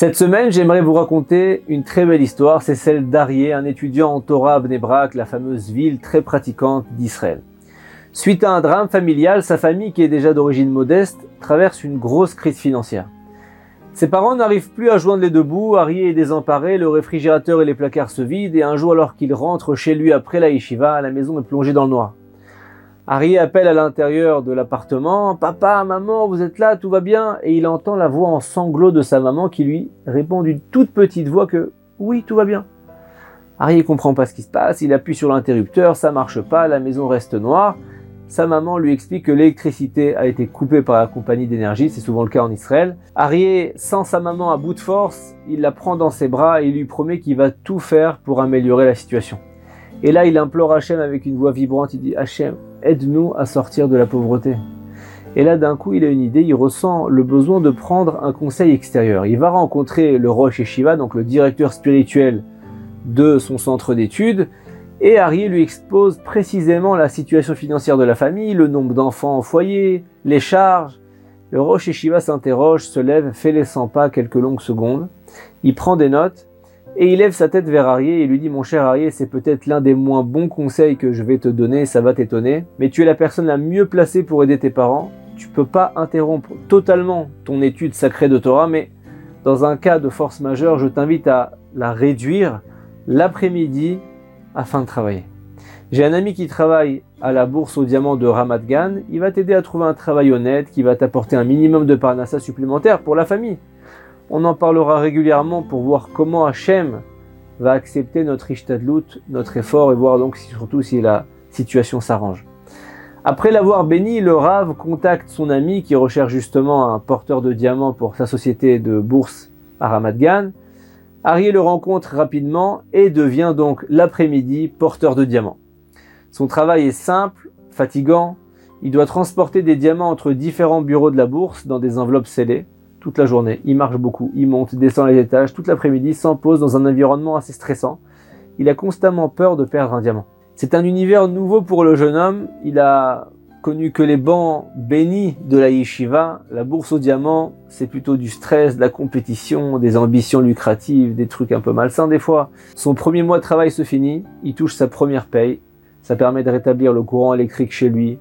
Cette semaine, j'aimerais vous raconter une très belle histoire, c'est celle d'Arié, un étudiant en Torah Bnebrak, la fameuse ville très pratiquante d'Israël. Suite à un drame familial, sa famille, qui est déjà d'origine modeste, traverse une grosse crise financière. Ses parents n'arrivent plus à joindre les deux bouts, Arié est désemparé, le réfrigérateur et les placards se vident, et un jour alors qu'il rentre chez lui après la yeshiva, la maison est plongée dans le noir. Harry appelle à l'intérieur de l'appartement Papa, maman, vous êtes là, tout va bien? Et il entend la voix en sanglots de sa maman qui lui répond d'une toute petite voix que oui, tout va bien. Harry ne comprend pas ce qui se passe, il appuie sur l'interrupteur, ça marche pas, la maison reste noire. Sa maman lui explique que l'électricité a été coupée par la compagnie d'énergie, c'est souvent le cas en Israël. Harry, sans sa maman à bout de force, il la prend dans ses bras et lui promet qu'il va tout faire pour améliorer la situation. Et là, il implore Hachem avec une voix vibrante, il dit Hachem, aide-nous à sortir de la pauvreté. Et là, d'un coup, il a une idée, il ressent le besoin de prendre un conseil extérieur. Il va rencontrer le Roche Shiva, donc le directeur spirituel de son centre d'études, et Harry lui expose précisément la situation financière de la famille, le nombre d'enfants au foyer, les charges. Le Roche Shiva s'interroge, se lève, fait les 100 pas quelques longues secondes. Il prend des notes et il lève sa tête vers Arié et lui dit Mon cher Arié, c'est peut-être l'un des moins bons conseils que je vais te donner, ça va t'étonner, mais tu es la personne la mieux placée pour aider tes parents. Tu peux pas interrompre totalement ton étude sacrée de Torah, mais dans un cas de force majeure, je t'invite à la réduire l'après-midi afin de travailler. J'ai un ami qui travaille à la bourse au diamant de Ramat Gan. Il va t'aider à trouver un travail honnête qui va t'apporter un minimum de parnassa supplémentaire pour la famille. On en parlera régulièrement pour voir comment Hachem va accepter notre ishtadlout, notre effort et voir donc surtout si la situation s'arrange. Après l'avoir béni, le Rav contacte son ami qui recherche justement un porteur de diamants pour sa société de bourse à Ramat Gan. Harry le rencontre rapidement et devient donc l'après-midi porteur de diamants. Son travail est simple, fatigant. Il doit transporter des diamants entre différents bureaux de la bourse dans des enveloppes scellées toute la journée. Il marche beaucoup, il monte, descend les étages toute l'après-midi sans pause dans un environnement assez stressant. Il a constamment peur de perdre un diamant. C'est un univers nouveau pour le jeune homme. Il a connu que les bancs bénis de la yeshiva. La bourse au diamant, c'est plutôt du stress, de la compétition, des ambitions lucratives, des trucs un peu malsains des fois. Son premier mois de travail se finit, il touche sa première paye. Ça permet de rétablir le courant électrique chez lui,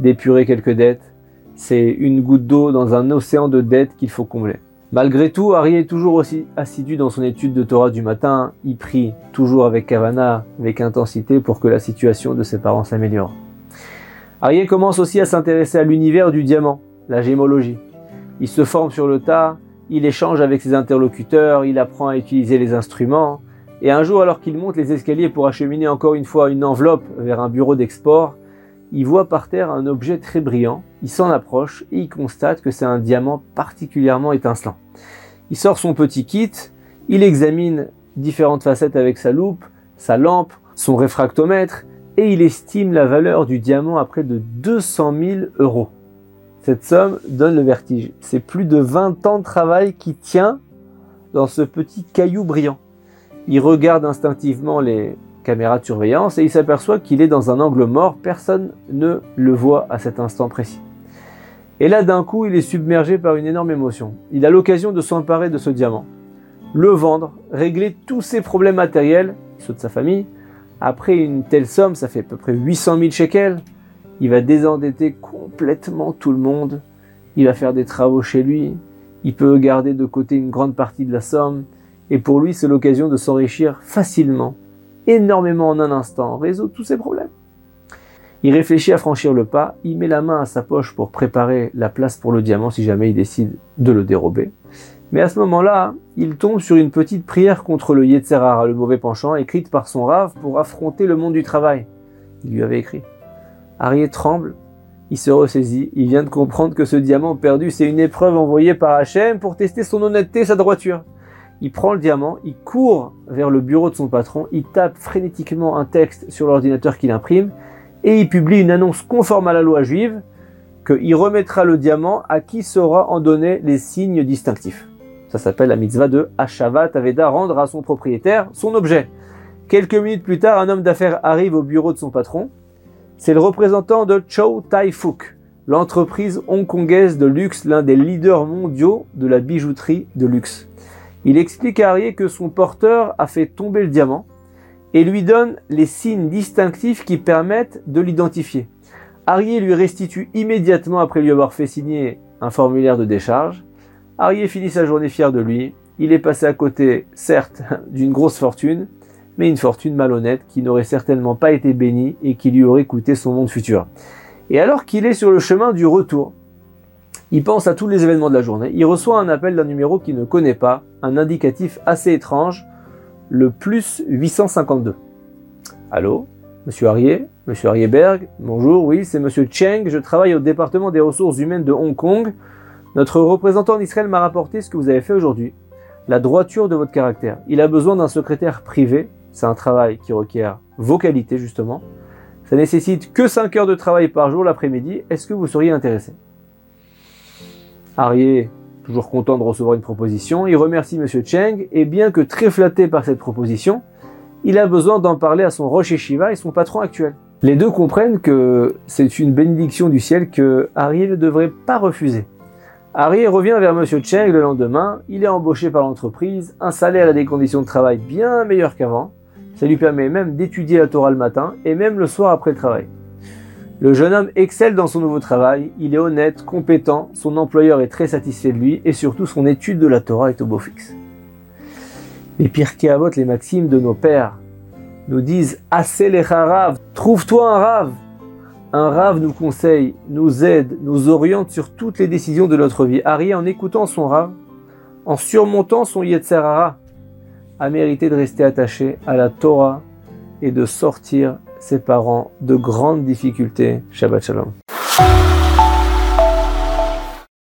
d'épurer quelques dettes c'est une goutte d'eau dans un océan de dettes qu'il faut combler. Malgré tout, Harry est toujours aussi assidu dans son étude de Torah du matin. Il prie toujours avec Kavana, avec intensité pour que la situation de ses parents s'améliore. Harry commence aussi à s'intéresser à l'univers du diamant, la gémologie. Il se forme sur le tas, il échange avec ses interlocuteurs, il apprend à utiliser les instruments. Et un jour, alors qu'il monte les escaliers pour acheminer encore une fois une enveloppe vers un bureau d'export, il voit par terre un objet très brillant, il s'en approche et il constate que c'est un diamant particulièrement étincelant. Il sort son petit kit, il examine différentes facettes avec sa loupe, sa lampe, son réfractomètre et il estime la valeur du diamant à près de 200 000 euros. Cette somme donne le vertige. C'est plus de 20 ans de travail qui tient dans ce petit caillou brillant. Il regarde instinctivement les, caméra de surveillance et il s'aperçoit qu'il est dans un angle mort, personne ne le voit à cet instant précis. Et là d'un coup il est submergé par une énorme émotion. Il a l'occasion de s'emparer de ce diamant, le vendre, régler tous ses problèmes matériels, ceux de sa famille. Après une telle somme, ça fait à peu près 800 000 shekels. Il va désendetter complètement tout le monde. Il va faire des travaux chez lui. Il peut garder de côté une grande partie de la somme. Et pour lui, c'est l'occasion de s'enrichir facilement énormément en un instant, résout tous ses problèmes. Il réfléchit à franchir le pas, il met la main à sa poche pour préparer la place pour le diamant si jamais il décide de le dérober. Mais à ce moment-là, il tombe sur une petite prière contre le Yetzerara, le mauvais penchant, écrite par son rave pour affronter le monde du travail. Il lui avait écrit. Harriet tremble, il se ressaisit, il vient de comprendre que ce diamant perdu, c'est une épreuve envoyée par Hachem pour tester son honnêteté, sa droiture. Il prend le diamant, il court vers le bureau de son patron, il tape frénétiquement un texte sur l'ordinateur qu'il imprime et il publie une annonce conforme à la loi juive qu'il remettra le diamant à qui saura en donner les signes distinctifs. Ça s'appelle la mitzvah de Hashavat Aveda, rendre à son propriétaire son objet. Quelques minutes plus tard, un homme d'affaires arrive au bureau de son patron. C'est le représentant de Chow Tai Fook, l'entreprise hongkongaise de luxe, l'un des leaders mondiaux de la bijouterie de luxe. Il explique à Arié que son porteur a fait tomber le diamant et lui donne les signes distinctifs qui permettent de l'identifier. Arié lui restitue immédiatement après lui avoir fait signer un formulaire de décharge. Arié finit sa journée fier de lui. Il est passé à côté, certes, d'une grosse fortune, mais une fortune malhonnête qui n'aurait certainement pas été bénie et qui lui aurait coûté son monde futur. Et alors qu'il est sur le chemin du retour, il pense à tous les événements de la journée, il reçoit un appel d'un numéro qu'il ne connaît pas, un indicatif assez étrange, le plus 852. Allô? Monsieur Harrier? Monsieur Harrierberg? Bonjour, oui, c'est Monsieur Cheng, je travaille au département des ressources humaines de Hong Kong. Notre représentant en Israël m'a rapporté ce que vous avez fait aujourd'hui, la droiture de votre caractère. Il a besoin d'un secrétaire privé, c'est un travail qui requiert vos qualités justement. Ça nécessite que 5 heures de travail par jour l'après-midi. Est-ce que vous seriez intéressé? Harrier, toujours content de recevoir une proposition, il remercie M. Cheng et bien que très flatté par cette proposition, il a besoin d'en parler à son Roche Shiva et son patron actuel. Les deux comprennent que c'est une bénédiction du ciel que Harrier ne devrait pas refuser. Harrier revient vers M. Cheng le lendemain, il est embauché par l'entreprise, un salaire et des conditions de travail bien meilleurs qu'avant, ça lui permet même d'étudier la Torah le matin et même le soir après le travail. Le jeune homme excelle dans son nouveau travail, il est honnête, compétent, son employeur est très satisfait de lui et surtout son étude de la Torah est au beau fixe. Les Pirkei Avot, les maximes de nos pères, nous disent Assez les Rav, trouve-toi un Rav. Un Rav nous conseille, nous aide, nous oriente sur toutes les décisions de notre vie. Ari, en écoutant son Rav, en surmontant son Yetzerara, a mérité de rester attaché à la Torah et de sortir ses parents de grandes difficultés. Shabbat Shalom.